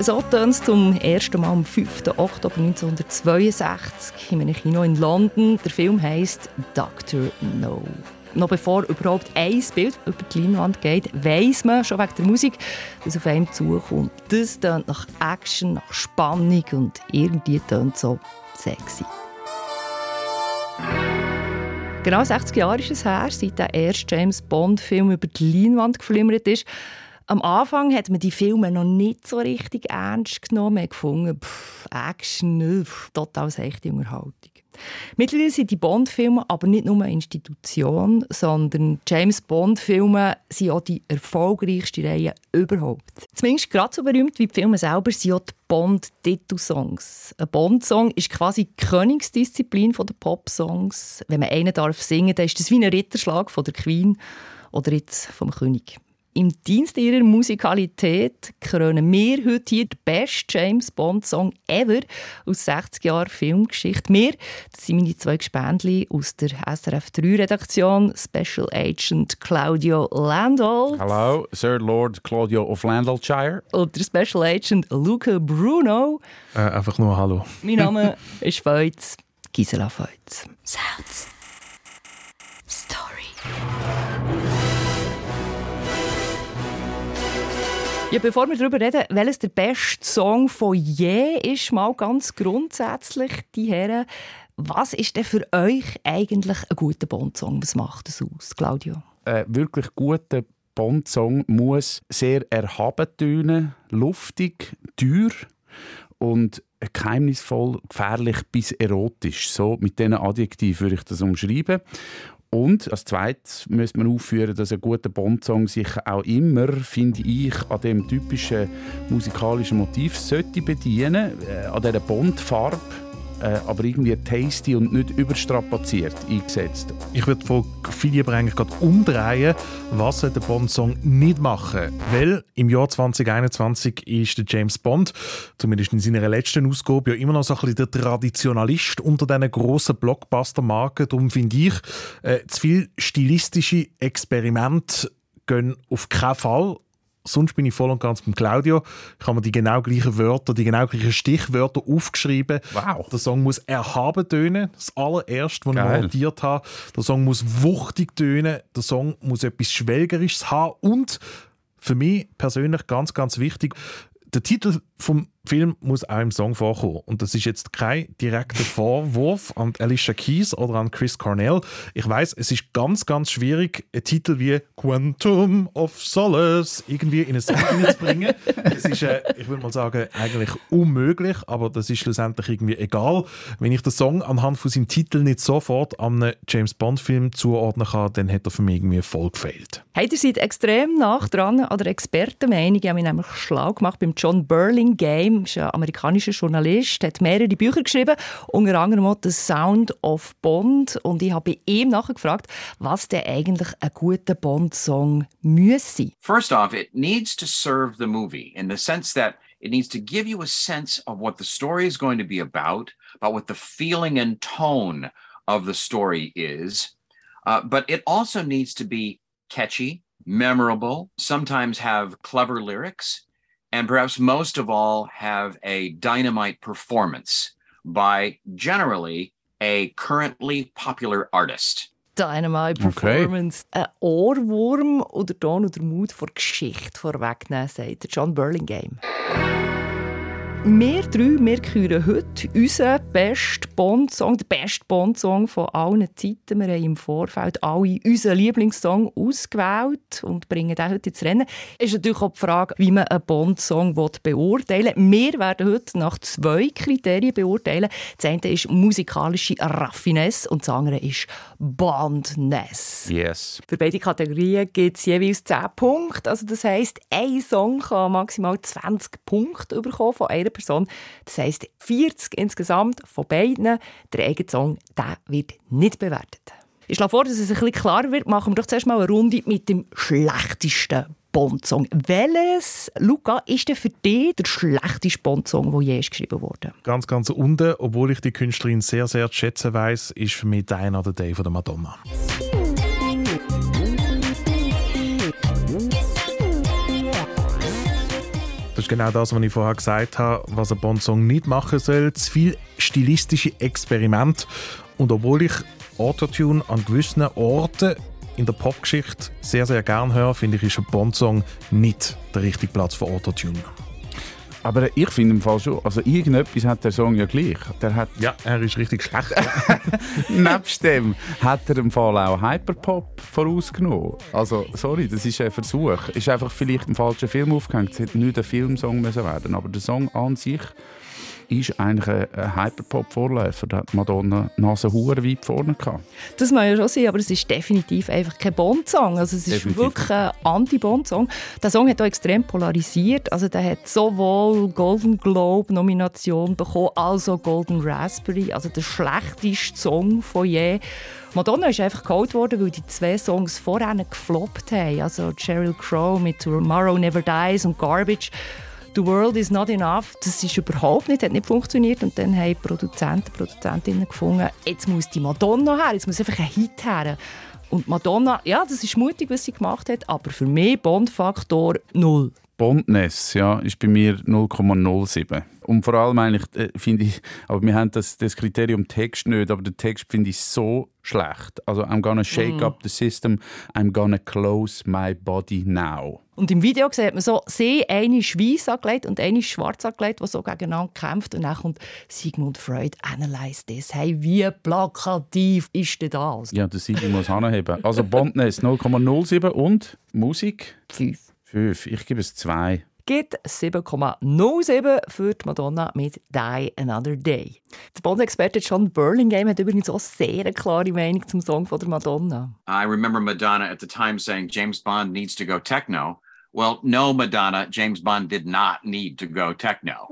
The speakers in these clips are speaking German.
So tönt es zum ersten Mal am 5. Oktober 1962 in einem Kino in London. Der Film heisst Dr. No. Noch bevor überhaupt ein Bild über die Leinwand geht, weiss man schon wegen der Musik, dass auf einem zukommt. Das tönt nach Action, nach Spannung und irgendwie tönt so sexy. Genau 60 Jahre ist es her, seit der erste James Bond-Film über die Leinwand geflimmert ist. Am Anfang hat man die Filme noch nicht so richtig ernst genommen. Man gefunden, pff, Action, pff, total seichte Unterhaltung. Mittlerweile sind die Bond-Filme aber nicht nur eine Institution, sondern James Bond-Filme sind auch die erfolgreichste Reihe überhaupt. Zumindest gerade so berühmt wie die Filme selber sind auch die Bond-Titelsongs. Ein Bond-Song ist quasi die Königsdisziplin der Pop-Songs. Wenn man einen darf singen, dann ist das wie ein Ritterschlag von der Queen oder jetzt vom König. Im Dienst ihrer Musikalität krönen wir heute hier den besten James Bond-Song ever aus 60 Jahren Filmgeschichte. Wir, das sind meine zwei Gespendli aus der SRF 3-Redaktion, Special Agent Claudio Landau. Hallo, Sir Lord Claudio of Landalshire. Und der Special Agent Luca Bruno. Äh, einfach nur Hallo. Mein Name ist Feutz, Gisela Feutz. Sounds. Story. Ja, bevor wir darüber reden, welches der beste Song von je ist, mal ganz grundsätzlich, die Herren, was ist denn für euch eigentlich ein guter Bond-Song? Was macht das aus, Claudio? Ein wirklich guter Bond-Song muss sehr erhaben tönen, luftig, teuer und geheimnisvoll, gefährlich bis erotisch. So mit diesen Adjektiven würde ich das umschreiben. Und als zweites müsste man aufführen, dass ein guter Bond-Song sich auch immer, finde ich, an dem typischen musikalischen Motiv sollte bedienen, äh, an dieser Bond-Farbe äh, aber irgendwie tasty und nicht überstrapaziert eingesetzt. Ich würde von Philipp eigentlich gerade umdrehen, was der Bond-Song nicht machen Weil im Jahr 2021 ist der James Bond, zumindest in seiner letzten Ausgabe, ja immer noch so ein bisschen der Traditionalist unter diesen grossen Blockbuster-Marken. Darum finde ich, äh, zu viel stilistische Experimente gehen auf keinen Fall sonst bin ich voll und ganz mit Claudio. Ich habe mir die genau gleichen Wörter, die genau gleichen Stichwörter aufgeschrieben. Wow. Der Song muss erhaben tönen. Das allererste, was Geil. ich notiert habe. Der Song muss wuchtig tönen. Der Song muss etwas Schwelgerisches haben. Und für mich persönlich ganz, ganz wichtig, der Titel vom Film muss auch im Song vorkommen. Und das ist jetzt kein direkter Vorwurf an Alicia Keys oder an Chris Cornell. Ich weiß, es ist ganz, ganz schwierig, einen Titel wie Quantum of Solace irgendwie in einen Song zu bringen. Es ist, äh, ich würde mal sagen, eigentlich unmöglich, aber das ist schlussendlich irgendwie egal. Wenn ich den Song anhand von seinem Titel nicht sofort an einen James Bond-Film zuordnen kann, dann hat er für mich irgendwie voll gefehlt. Hey, ihr seid extrem nach dran an der Expertenmeinung. Ich habe mich nämlich schlau gemacht beim John Ist ein amerikanischer Journalist, hat mehrere Bücher geschrieben, unter anderem auch «The Sound of Bond». Und ich habe bei ihm nachgefragt, was denn eigentlich ein guter Bond-Song müsse. First off, it needs to serve the movie in the sense that it needs to give you a sense of what the story is going to be about, about what the feeling and tone of the story is. Uh, but it also needs to be catchy, memorable, sometimes have clever lyrics, and perhaps most of all have a dynamite performance by generally a currently popular artist. Dynamite Performance. Okay. Ein Ohrwurm oder oh, Ton oder Mut vor Geschichte vorwegnehmen, sagt John Burlingame. Wir drei, wir küren heute unseren besten Bond-Song, den besten Bond-Song von allen Zeiten. Wir haben im Vorfeld alle unseren Lieblingssong ausgewählt und bringen den heute ins Rennen. Es ist natürlich auch die Frage, wie man einen Bond-Song beurteilen will. Wir werden heute nach zwei Kriterien beurteilen. Das eine ist musikalische Raffinesse und das andere ist Bondness. Yes. Für beide Kategorien gibt es jeweils 10 Punkte. Also das heisst, ein Song kann maximal 20 Punkte bekommen von einer Person. Das heisst 40 insgesamt von beiden. Der eigene Song der wird nicht bewertet. Ich schlage vor, dass es ein bisschen klarer wird. Machen wir doch zuerst mal eine Runde mit dem schlechtesten Bond-Song. Welches, Luca, ist denn für dich der schlechteste Bond-Song, der je geschrieben wurde? Ganz, ganz unten, obwohl ich die Künstlerin sehr, sehr zu schätzen weiss, ist für mich «Die Another Day» von der Madonna. Ist genau das, was ich vorher gesagt habe, was ein Bond-Song nicht machen soll. Zu viel stilistische Experiment. Und obwohl ich Autotune an gewissen Orten in der Popgeschichte sehr, sehr gern höre, finde ich, ist ein Bond-Song nicht der richtige Platz für Autotune. Aber ich finde im Fall schon, also irgendetwas hat der Song ja gleich. Der hat ja, er ist richtig schlecht. Nebst dem hat er im Fall auch Hyperpop vorausgenommen. Also, sorry, das ist ein Versuch. Ist einfach vielleicht ein falscher Film aufgehängt. Es hätte nicht ein Filmsong müssen werden aber der Song an sich ist eigentlich ein Hyperpop-Vorläufer. Da hat Madonna Nase weit vorne gehabt. Das mag ja schon sein, aber es ist definitiv einfach kein Bond-Song. Also es ist definitiv. wirklich ein Anti-Bond-Song. Der Song hat auch extrem polarisiert. Also der hat sowohl Golden Globe-Nomination bekommen, als auch Golden Raspberry. Also der schlechteste Song von je. Madonna ist einfach geholt worden, weil die zwei Songs vorher gefloppt haben. Also Sheryl Crow mit Tomorrow Never Dies und Garbage. «The World is not enough», das ist überhaupt nicht, hat nicht funktioniert. Und dann haben Produzenten, Produzentinnen gefunden, jetzt muss die Madonna her, jetzt muss einfach ein Hit her. Und Madonna, ja, das ist mutig, was sie gemacht hat, aber für mich Bond-Faktor null. Bondness, ja, ist bei mir 0,07. Und vor allem eigentlich äh, finde ich, aber wir haben das, das Kriterium Text nicht, aber der Text finde ich so schlecht. Also I'm gonna shake mm. up the system, I'm gonna close my body now. Und im Video sieht man so, sie eine weiß angelegt und eine schwarz angelegt, die so gegeneinander kämpft. Und dann kommt Sigmund Freud, analyse this. Hey, wie plakativ ist denn das? Ja, das Sigmund muss anheben. Also Bondness 0,07 und Musik? 5. 5. Ich gebe es 2. Gibt 7,07 für die Madonna mit Die Another Day. Der Bond-Experte John Burlingame hat übrigens auch sehr eine klare Meinung zum Song von der Madonna. I remember Madonna at the time saying James Bond needs to go techno. Well, no, Madonna, James Bond did not need to go techno.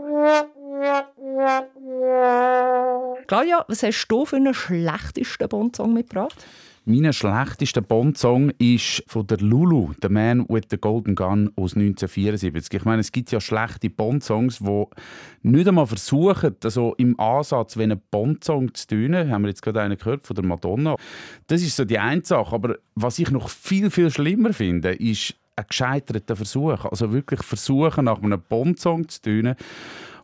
Claudia, was hast du für einen schlechtesten Bond-Song mitgebracht? Mein schlechtester Bond-Song ist von der Lulu, The Man with the Golden Gun aus 1974. Ich meine, es gibt ja schlechte Bond-Songs, die nicht einmal versuchen, also im Ansatz wie einen Bond-Song zu tun. Haben wir jetzt gerade einen gehört von der Madonna. Das ist so die eine Sache. Aber was ich noch viel, viel schlimmer finde, ist ein gescheiterter Versuch. Also wirklich versuchen, nach einem Bond-Song zu tun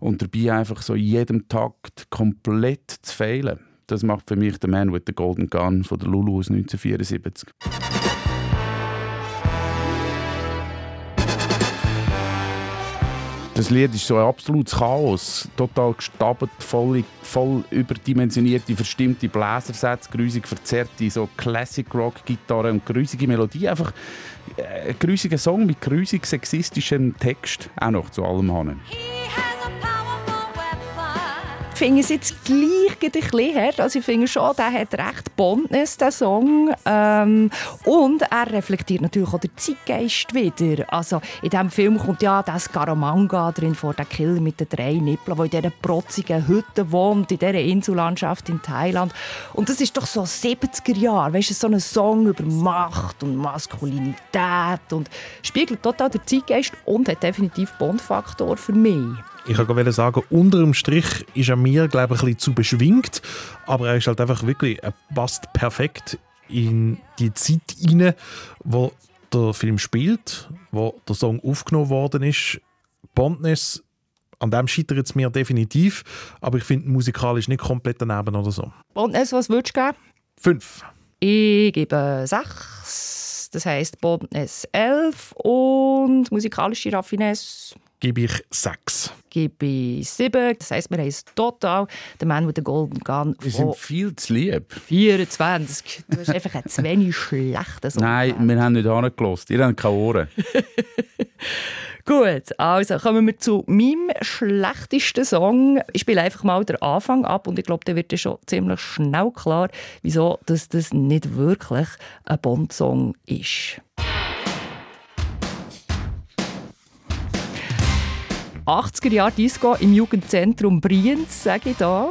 und dabei einfach so in jedem Takt komplett zu fehlen. Das macht für mich der Man with the Golden Gun von der Lulu aus 1974. Das Lied ist so ein absolutes Chaos. Total gestabelt, voll, voll überdimensionierte, verstimmte Bläsersätze, grusig verzerrte so Classic-Rock-Gitarre und grusige Melodie. Einfach äh, ein grusiger Song mit grusig sexistischem Text. Auch noch zu allem Hannen finde es jetzt gleich ein bisschen hart. Also ich finde schon, der hat recht Bondness, der Song. Ähm, und er reflektiert natürlich auch den Zeitgeist wieder. Also in diesem Film kommt ja das Scaramanga drin vor, der Killer mit den drei Nippeln, der in dieser protzigen Hütte wohnt, in dieser Insellandschaft in Thailand. Und das ist doch so 70er Jahre, weißt du, so ein Song über Macht und Maskulinität und spiegelt total den Zeitgeist und hat definitiv Bond-Faktor für mich. Ich wollte sagen, unter dem Strich ist er mir, glaube ich, ein bisschen zu beschwingt, aber er ist halt einfach wirklich, er passt perfekt in die Zeit hinein, wo der Film spielt, wo der Song aufgenommen worden ist. Bondness, an dem scheitert es mir definitiv, aber ich finde musikalisch nicht komplett daneben oder so. Bondness, was würdest du geben? Fünf. Ich gebe sechs. Das heisst Bondness elf und musikalische Raffinesse gebe ich 6. Gebe ich 7. Das heisst, wir haben es total. Der Mann mit der Golden Gun. Wir sind viel zu lieb. 24. Du hast einfach ein zu wenig schlechtes Nein, wir haben nicht angelassen. Ihr habt keine Ohren. Gut, also kommen wir zu meinem schlechtesten Song. Ich spiele einfach mal den Anfang ab und ich glaube, da wird schon ziemlich schnell klar, wieso dass das nicht wirklich ein Bond-Song ist. 80er Jahre Disco im Jugendzentrum Brienz, sage ich da.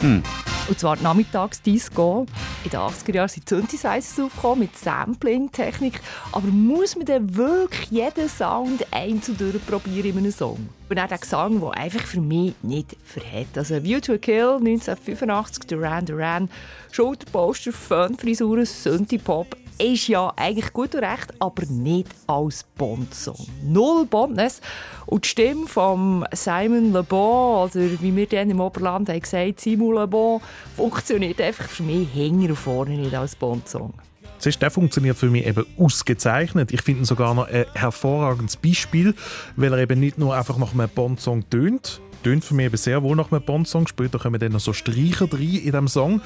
Hm. Und zwar Nachmittagsdisco. In den 80er Jahren sind Synthesizers aufgekommen mit Sampling-Technik. Aber muss man dann wirklich jeden Sound einzeln durchprobieren in einem Song? Und auch der Gesang, der einfach für mich nicht verhält. Also View to a Kill 1985, Duran Duran, Schulterposter, Fun-Frisuren, Synthie-Pop ist ja eigentlich gut und recht, aber nicht als Bond-Song. Null Bondness. Und die Stimme von Simon Le Bon, oder wie wir dann im Oberland haben gesagt, Simon Le Bon, funktioniert einfach für mich hinten und vorne nicht als Bond-Song. Siehst, der funktioniert für mich eben ausgezeichnet. Ich finde ihn sogar noch ein hervorragendes Beispiel, weil er eben nicht nur einfach nach einem Bond-Song tönt, tönt für mich eben sehr wohl nach einem Bond-Song. Später kommen dann noch so Streicher rein in diesem Song.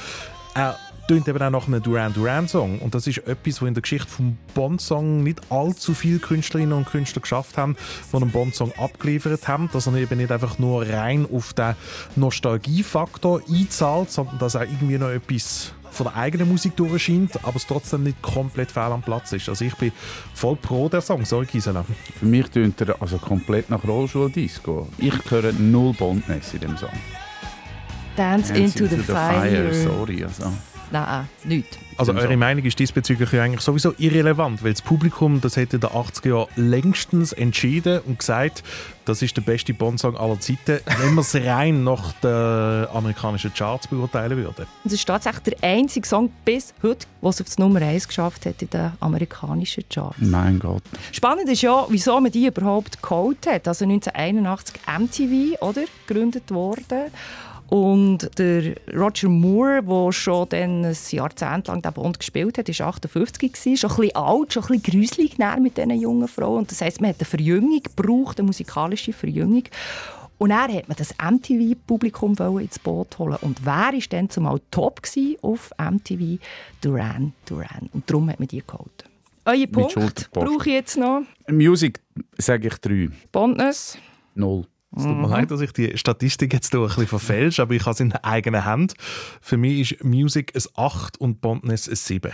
Er tönt eben auch nach einem Duran Duran Song und das ist etwas, was in der Geschichte vom Bond Song nicht allzu viele Künstlerinnen und Künstler geschafft haben, die einen Bond Song abgeliefert haben, dass er eben nicht einfach nur rein auf den Nostalgiefaktor einzahlt, sondern dass er irgendwie noch etwas von der eigenen Musik durchscheint, aber es trotzdem nicht komplett fehl am Platz ist. Also ich bin voll pro der Song, sorry Gisela. Für mich tönt er also komplett nach Rollstuhl-Disco. Ich höre null Bondness in dem Song. Dance, Dance into, into, the, the fire. fire. Sorry, also. Nein, nichts. Also eure Meinung ist diesbezüglich eigentlich sowieso irrelevant, weil das Publikum, das hätte in den 80er Jahren längstens entschieden und gesagt, das ist der beste Bond-Song aller Zeiten, wenn man es rein nach den amerikanischen Charts beurteilen würde. Es ist tatsächlich der einzige Song bis heute, der es auf die Nummer 1 geschafft hat in den amerikanischen Charts. Mein Gott. Spannend ist ja, wieso man die überhaupt geholt hat. Also 1981 MTV, oder? Gegründet worden. Und der Roger Moore, der schon dann ein Jahrzehnt lang den Bond gespielt hat, war 58, gewesen, schon ein bisschen alt, schon ein bisschen gruselig mit diesen jungen Frauen. Und das heisst, man hat eine Verjüngung gebraucht, eine musikalische Verjüngung. Und er hat man das MTV-Publikum ins Boot holen. Und wer war dann zumal top auf MTV? Duran Duran. Und darum hat man die geholt. Euer Punkt brauche ich jetzt noch? Musik sage ich drei. Bondness? Null. Es tut mir mhm. leid, dass ich die Statistik jetzt ein bisschen verfälsche, aber ich habe es in eigener Hand. Für mich ist Music ein 8 und Bondness ein 7.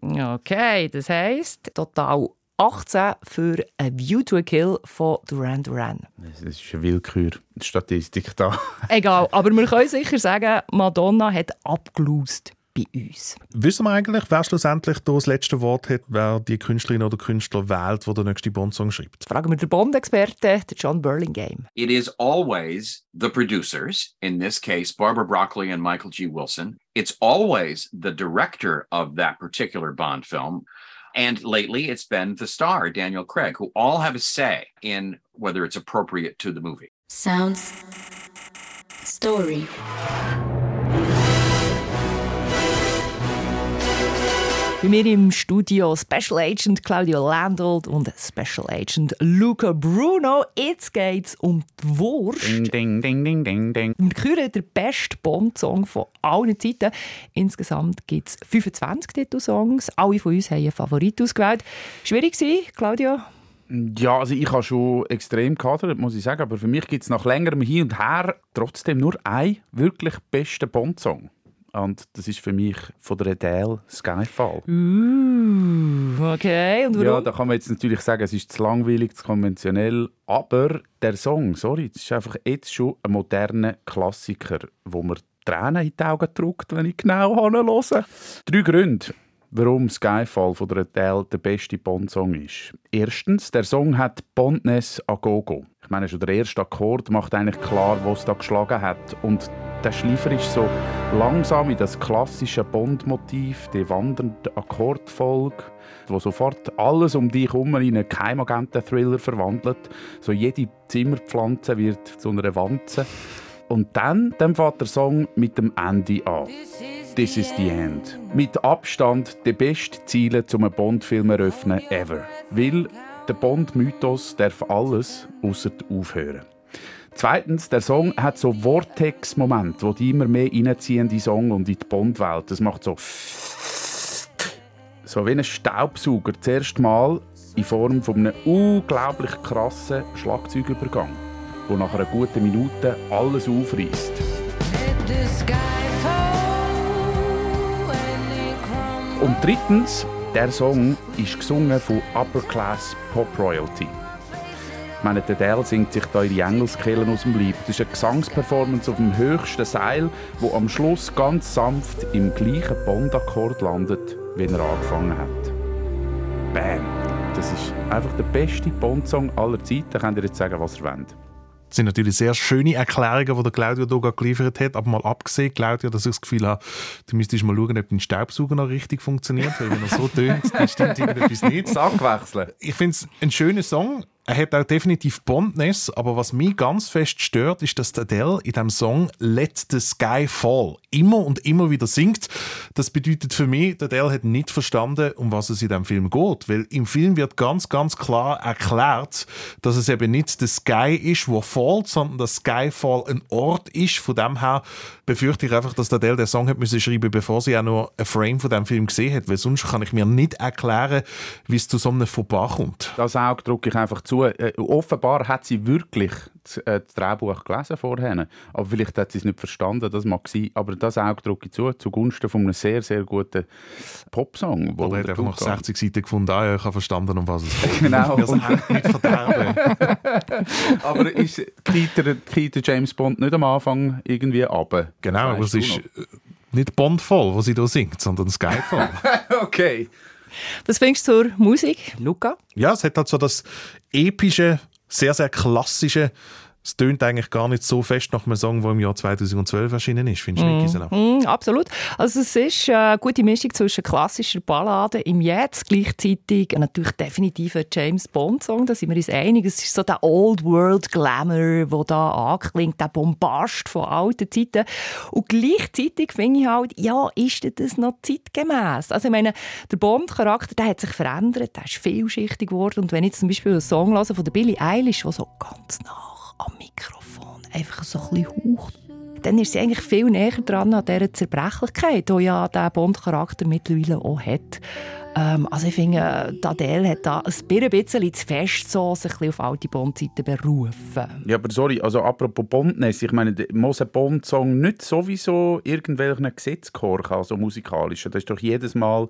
Okay, das heisst total 18 für A View to a Kill von Duran Duran. Das ist eine Willkür-Statistik da. Egal, aber wir können sicher sagen, Madonna hat abgelöst bei uns. Wissen wir eigentlich, wer schlussendlich das letzte Wort hat, wer die Künstlerin oder Künstler wählt, der den nächsten Bond-Song schreibt? Fragen wir den Bond-Experten, John Burlingame. It is always the producers, in this case Barbara Broccoli and Michael G. Wilson. It's always the director of that particular Bond film. And lately, it's been the star, Daniel Craig, who all have a say in whether it's appropriate to the movie. Sounds. Story. Bei mir im Studio Special Agent Claudio Landolt und Special Agent Luca Bruno. Jetzt geht es um die Wurst. Ding, ding, ding, ding, ding, ding. Wir küren den besten Bond-Song von allen Zeiten. Insgesamt gibt es 25 Titelsongs. Alle von uns haben einen Favorit ausgewählt. Schwierig war, Claudio? Ja, also ich habe schon extrem gehadert, muss ich sagen. Aber für mich gibt es nach längerem Hin und Her trotzdem nur einen wirklich besten Bond-Song. Und das ist für mich von der Adele Skyfall. Uh, okay. Und warum? Ja, da kann man jetzt natürlich sagen, es ist zu langweilig, zu konventionell. Aber der Song, sorry, das ist einfach jetzt schon ein moderner Klassiker, wo man Tränen in die Augen drückt, wenn ich genau höre. Drei Gründe warum Skyfall von der Adele der beste Bond-Song ist. Erstens, der Song hat Bondness a Gogo. Ich meine, schon der erste Akkord macht eigentlich klar, was da geschlagen hat. Und der Schleifer ist so langsam in das klassische Bond-Motiv, die wandernde Akkordfolge, wo sofort alles um dich herum in einen Geheimagenten-Thriller verwandelt. So jede Zimmerpflanze wird zu einer Wanze. Und dann, dann fängt der Song mit dem Ende an. This is the end. Mit Abstand der beste Ziele zum Bond-Film eröffnen ever. Weil der Bond-Mythos darf alles außer aufhören. Zweitens, der Song hat so Vortex-Momente, die immer mehr reinziehen in die Song und in die Bond-Welt. Das macht so so wie ein Staubsauger zuerst mal in Form von einem unglaublich krassen Schlagzeugübergang, wo nach einer guten Minute alles aufreißt. Und drittens, der Song ist gesungen von Upper Class Pop Royalty. Ich meine, der Dell singt sich da ihre Engelskehlen aus dem Leib. Das ist eine Gesangsperformance auf dem höchsten Seil, wo am Schluss ganz sanft im gleichen Bondakkord landet, wie er angefangen hat. Bam! Das ist einfach der beste Bond-Song aller Zeiten. Da könnt ihr jetzt sagen, was ihr wollt. Das sind natürlich sehr schöne Erklärungen, die der Claudio hier geliefert hat. Aber mal abgesehen, Claudio, dass ich das Gefühl habe, du müsstest mal schauen, ob dein Staubsauger noch richtig funktioniert. Weil wenn er so tönt, dann stimmt irgendetwas nicht. Sack wechseln. Ich finde es ein schöner Song er hat auch definitiv Bondness, aber was mich ganz fest stört, ist, dass Adele in dem Song Let the Sky Fall immer und immer wieder singt. Das bedeutet für mich, Adele hat nicht verstanden, um was es in dem Film geht, weil im Film wird ganz, ganz klar erklärt, dass es eben nicht der Sky ist, wo fällt, sondern dass Skyfall ein Ort ist. Von dem her befürchte ich einfach, dass Adele den Song hat müssen schreiben, bevor sie auch nur ein Frame von dem Film gesehen hat, weil sonst kann ich mir nicht erklären, wie es zu so einem Fauxpas kommt. Das Auge drücke ich einfach zu. Äh, offenbar hat sie wirklich das, äh, das Drehbuch gelesen vorher, aber vielleicht hat sie es nicht verstanden, das mag sein, aber das Auge drücke ich zu, zugunsten von einem sehr, sehr guten Popsong. Oder hat einfach noch 60 Seiten gefunden, ah, ja, ich habe verstanden, um was es geht. Genau. Wir sind nicht verderben. aber ist geht James Bond nicht am Anfang irgendwie ab? Genau, aber es ist noch? nicht Bond voll, was sie da singt, sondern Skyfall. okay. Was findest du zur Musik, Luca? Ja, es hat halt so das epische, sehr, sehr klassische es tönt eigentlich gar nicht so fest nach einem Song, der im Jahr 2012 erschienen ist, findest du nicht, Gisela? Mm, absolut. Also es ist eine gute Mischung zwischen klassischer Ballade im Jetzt, gleichzeitig natürlich definitiv ein James Bond-Song, da sind wir uns einig. Es ist so der Old World Glamour, der da anklingt, der Bombast von alten Zeiten. Und gleichzeitig finde ich halt, ja, ist das noch zeitgemäß? Also ich meine, der Bond-Charakter, der hat sich verändert, der ist vielschichtig geworden und wenn ich zum Beispiel einen Song höre von der Billie Eilish, der so ganz nah am Mikrofon einfach so ein bisschen haucht, dann ist sie eigentlich viel näher dran an dieser Zerbrechlichkeit, die ja der Bond-Charakter mittlerweile auch hat. Ähm, also ich finde, Adele hat da ein bisschen zu fest so sich auf alte Bond-Zeiten berufen. Ja, aber sorry, also apropos Bondness, ich meine, muss ein Bond-Song nicht sowieso irgendwelchen Gesetzen gehorchen, also musikalisch. Das ist doch jedes Mal,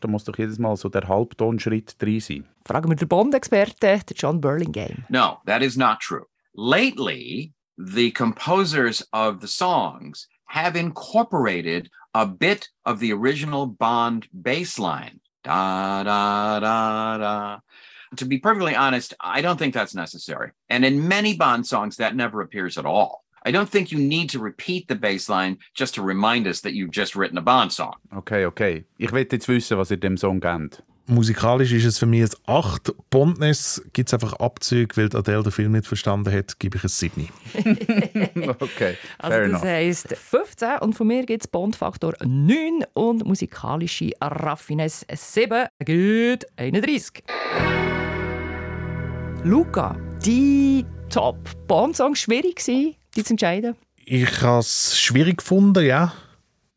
da muss doch jedes Mal so der Halbtonschritt drin sein. Fragen wir den Bond-Experten, John Burlingame. No, that is not true. Lately, the composers of the songs have incorporated a bit of the original Bond bass line. Da, da, da, da. To be perfectly honest, I don't think that's necessary. And in many Bond songs, that never appears at all. I don't think you need to repeat the bass line just to remind us that you've just written a Bond song. Okay, okay. Ich will jetzt wissen, was ihr dem Song kennt. Musikalisch ist es für mich ein 8. Bondness gibt es einfach Abzüge, weil Adele den Film nicht verstanden hat, gebe ich es 7. okay, also das heisst 15 und von mir gibt es Bond-Faktor 9 und musikalische Raffinesse 7 geht 31. Luca, die Top-Bond-Song schwierig gewesen, die zu entscheiden? Ich habe es schwierig gefunden, ja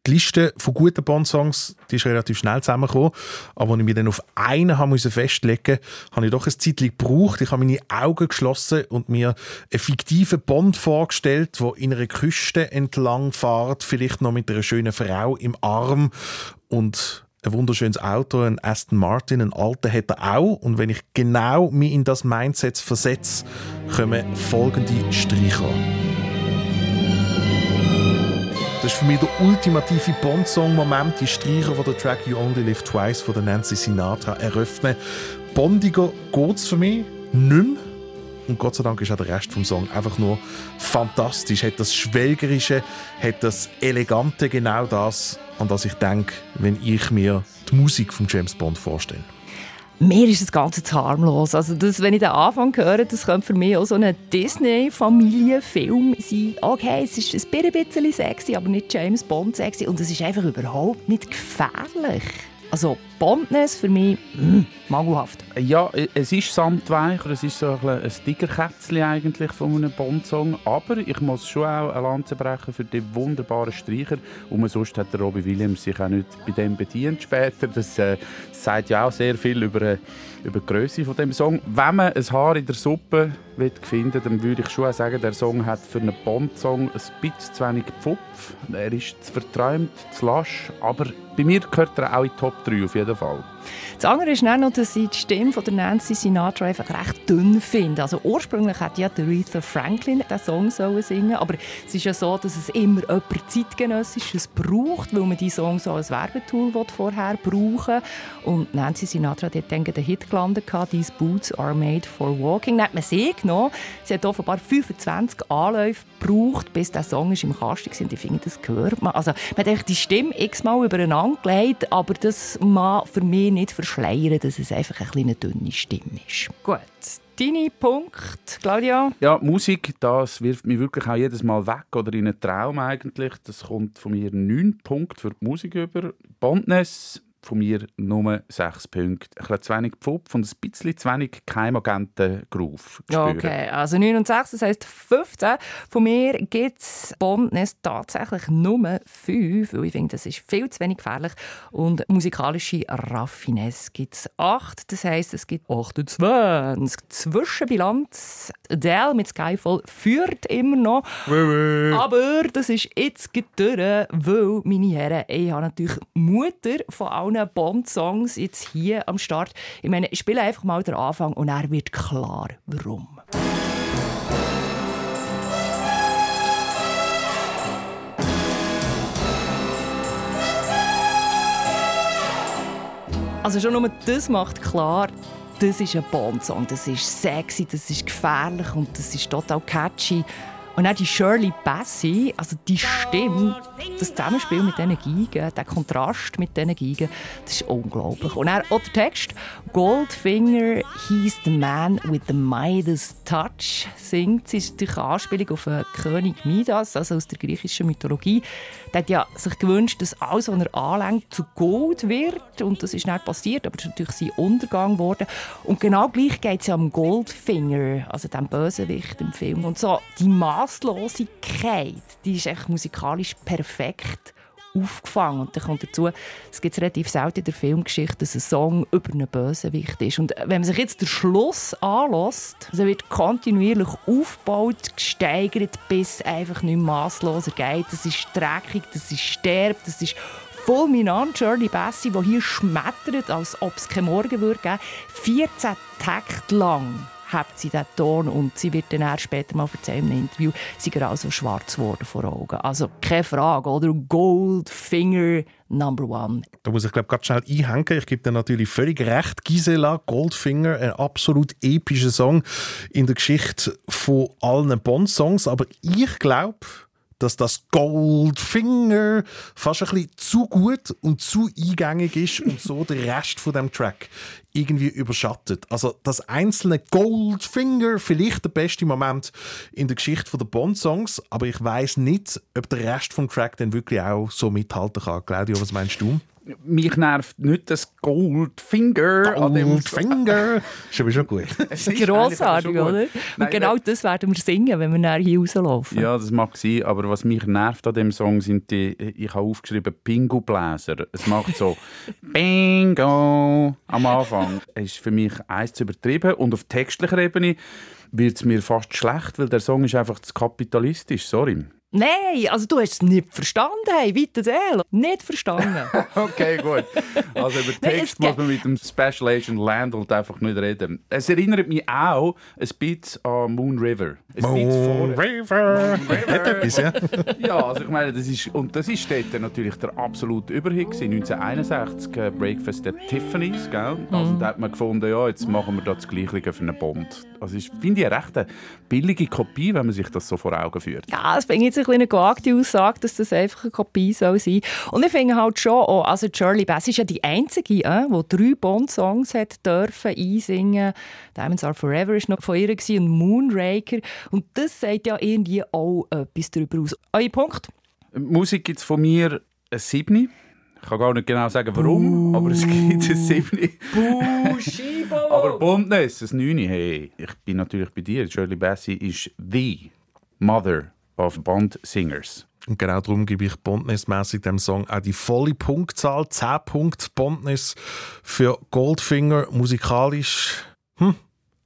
die Liste von guten Bond-Songs ist relativ schnell zusammengekommen. Aber als ich mich dann auf einen haben festlegen musste, habe ich doch ein Zeitchen gebraucht. Ich habe meine Augen geschlossen und mir einen fiktiven Bond vorgestellt, der in einer Küste entlang fährt, vielleicht noch mit einer schönen Frau im Arm und ein wunderschönes Auto, ein Aston Martin, ein alter hat er auch. Und wenn ich genau mich in das Mindset versetze, kommen folgende Streicher. Das ist für mich der ultimative Bond-Song-Moment, die Streicher, die der Track You Only Live Twice von Nancy Sinatra eröffnen. Bondiger geht es für mich nicht mehr. Und Gott sei Dank ist auch der Rest vom Song einfach nur fantastisch. Hat das Schwelgerische, hat das Elegante, genau das, an das ich denke, wenn ich mir die Musik von James Bond vorstelle mir ist das Ganze zu harmlos. Also das, wenn ich den Anfang höre, das könnte für mich auch so ein Disney-Familienfilm sein. Okay, es ist ein bisschen sexy, aber nicht James Bond sexy. Und es ist einfach überhaupt nicht gefährlich. Also Bondness für mich mm, mangelhaft. Ja, es ist samtweich, es ist so ein, ein Stickerkätzchen eigentlich von einem Bond-Song, aber ich muss schon auch eine Lanze brechen für die wunderbaren Streicher und sonst hat der Robbie Williams sich auch nicht bei dem bedient später. Das, äh, sagt ja auch sehr viel über, äh, über die Größe von dem Song. Wenn man ein Haar in der Suppe finden dann würde ich schon sagen, der Song hat für einen Bond-Song ein bisschen zu wenig Pfupf. Er ist zu verträumt, zu lasch, aber bei mir gehört er auch in die Top 3 auf jeden Fall. Das andere ist noch, dass ich die Stimme von der Nancy Sinatra einfach recht dünn finde. Also ursprünglich hat ja Aretha Franklin den Song sollen singen aber es ist ja so, dass es immer jemand zeitgenössisches braucht, weil man die Song so als Werbetool vorher brauchen Und Nancy Sinatra hat dann den Hit gelandet, «These Boots are made for walking». Dann hat man sie genommen. Sie hat offenbar 25 Anläufe gebraucht, bis der Song ist im Kasten war. Ich finde, das gehört man. Also man hat die Stimme x-mal übereinander gelegt, aber das mag für mich nicht verschleiern, dass es einfach eine dünne Stimme ist. Gut, deine Punkt, Claudia? Ja, Musik, das wirft mich wirklich auch jedes Mal weg oder in einen Traum eigentlich. Das kommt von mir neun Punkte für die Musik über. Bondness von mir nur sechs Punkte. Ein bisschen zu wenig Pfupf und ein bisschen zu wenig Keimagenten-Groove Okay, also 9 und 6, das heisst 15. Von mir gibt es Bondness tatsächlich nur 5, weil ich finde, das ist viel zu wenig gefährlich. Und musikalische Raffinesse gibt es 8, das heisst, es gibt 28. Zwischenbilanz, Adele mit Skyfall führt immer noch. Aber das ist jetzt durch, weil, meine Herren, ich habe natürlich Mutter von allen allen Bond-Songs jetzt hier am Start. Ich meine, ich spiele einfach mal den Anfang und er wird klar, warum. Also schon nur das macht klar, das ist ein Bond-Song. Das ist sexy, das ist gefährlich und das ist total catchy. Und auch die Shirley Bassey, also die Stimme, das Zusammenspiel mit diesen Geigen, der Kontrast mit diesen Geigen, das ist unglaublich. Und auch der Text, Goldfinger, he's the man with the Midas touch, singt. Das ist durch Anspielung auf den König Midas, also aus der griechischen Mythologie. Der hat ja sich gewünscht, dass alles, was er anlenkt, zu Gold wird. Und das ist nicht passiert, aber es ist natürlich sein Untergang geworden. Und genau gleich geht es ja um Goldfinger, also dem Bösewicht im Film. Und so die Maßlosigkeit, die ist echt musikalisch perfekt aufgefangen. Und dann kommt dazu, es gibt relativ selten in der Filmgeschichte, dass ein Song über einen Bösewicht ist. Und wenn man sich jetzt den Schluss anlässt, also wird kontinuierlich aufgebaut, gesteigert, bis einfach nicht maßloser geht. Das ist dreckig, das ist sterbt, das ist fulminant. Shirley Bassey, die hier schmettert, als ob es keinen Morgen würde geben. 14 Takte lang hat sie den Ton und sie wird dann später mal erzählen im Interview, sie ist also schwarz geworden vor Augen. Also keine Frage, oder? Goldfinger Number One. Da muss ich glaube ganz schnell einhängen. Ich gebe dir natürlich völlig recht. Gisela Goldfinger, ein absolut epischer Song in der Geschichte von allen Bond-Songs. Aber ich glaube, dass das Goldfinger fast ein bisschen zu gut und zu eingängig ist und so den Rest von dem Track irgendwie überschattet. Also das einzelne Goldfinger vielleicht der beste Moment in der Geschichte der Bond-Songs, aber ich weiß nicht, ob der Rest vom Track dann wirklich auch so mithalten kann. Claudio, was meinst du? Mich nervt nicht das Goldfinger. Goldfinger! ist aber schon gut. Es ist grossartig, oder? Nein, Und genau das werden wir singen, wenn wir nachher hier rauslaufen. Ja, das mag sein, aber was mich nervt an dem Song sind die, ich habe aufgeschrieben, Pingo-Bläser. Es macht so Bingo am Anfang. Es ist für mich eins zu übertrieben und auf textlicher Ebene wird es mir fast schlecht, weil der Song ist einfach zu kapitalistisch, sorry. Nein, also du hast es nicht verstanden, hey, weiter ehrlich. Nicht verstanden. okay, gut. Also über Text Nein, muss man mit dem Special Agent Landl einfach nicht reden. Es erinnert mich auch ein bisschen an Moon River. Ein Moon River. Moon River. ja. ja, also ich meine, das ist, und das ist dort natürlich der absolute Überhit 1961, äh, Breakfast at Tiffany's, gell? Also mhm. da hat man gefunden, ja, jetzt machen wir das Gleiche für einen Bond. Also ich finde ich eine recht billige Kopie, wenn man sich das so vor Augen führt. Ja, das finde ich jetzt ein eine gewagte Aussage, dass das einfach eine Kopie soll sein Und ich finde halt schon, auch, also Shirley Bass ist ja die einzige, die äh, drei Bond-Songs dürfen einsingen. Diamonds Are Forever war noch von ihr und Moonraker. Und das sagt ja irgendwie auch etwas darüber aus. Euer Punkt? Musik gibt es von mir ein Siebni. Ich kann gar nicht genau sagen, warum, uh, aber es gibt ein Siebni. aber Bondness, ein Neune. Hey, ich bin natürlich bei dir. Shirley Bassey ist the mother of Bond Singers. Und genau darum gebe ich Bondness-mässig dem Song auch die volle Punktzahl. 10 Punkte Bondness für Goldfinger. Musikalisch, hm,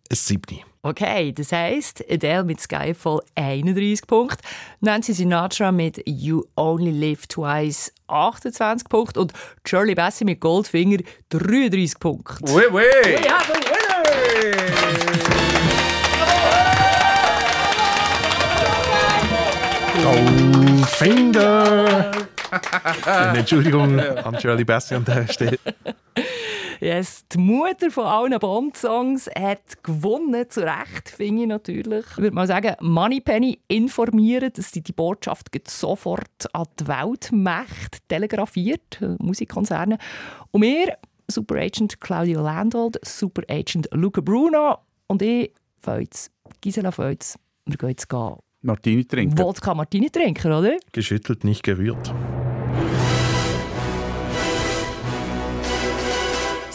ein Siebni. Okay, das heisst, Adele mit Skyfall 31 Punkte, Nancy Sinatra mit You Only Live Twice 28 Punkte und Shirley Bassey mit Goldfinger 33 Punkte. Oui, oui! We have a winner! Goldfinger! Entschuldigung an Shirley Bassey an der Stelle. Yes, die Mutter von allen Bond-Songs hat gewonnen, zu Recht, finde ich natürlich. Ich würde mal sagen, Moneypenny informieren, dass sie die Botschaft sofort an die Weltmächte telegrafiert, äh, Musikkonzerne. Und wir, Super Agent Claudio Landold, Super Agent Luca Bruno und ich, Feuz, Gisela Feuz, wir gehen jetzt gehen. Martini trinken. Wodka Martini trinken, oder? Geschüttelt, nicht gerührt.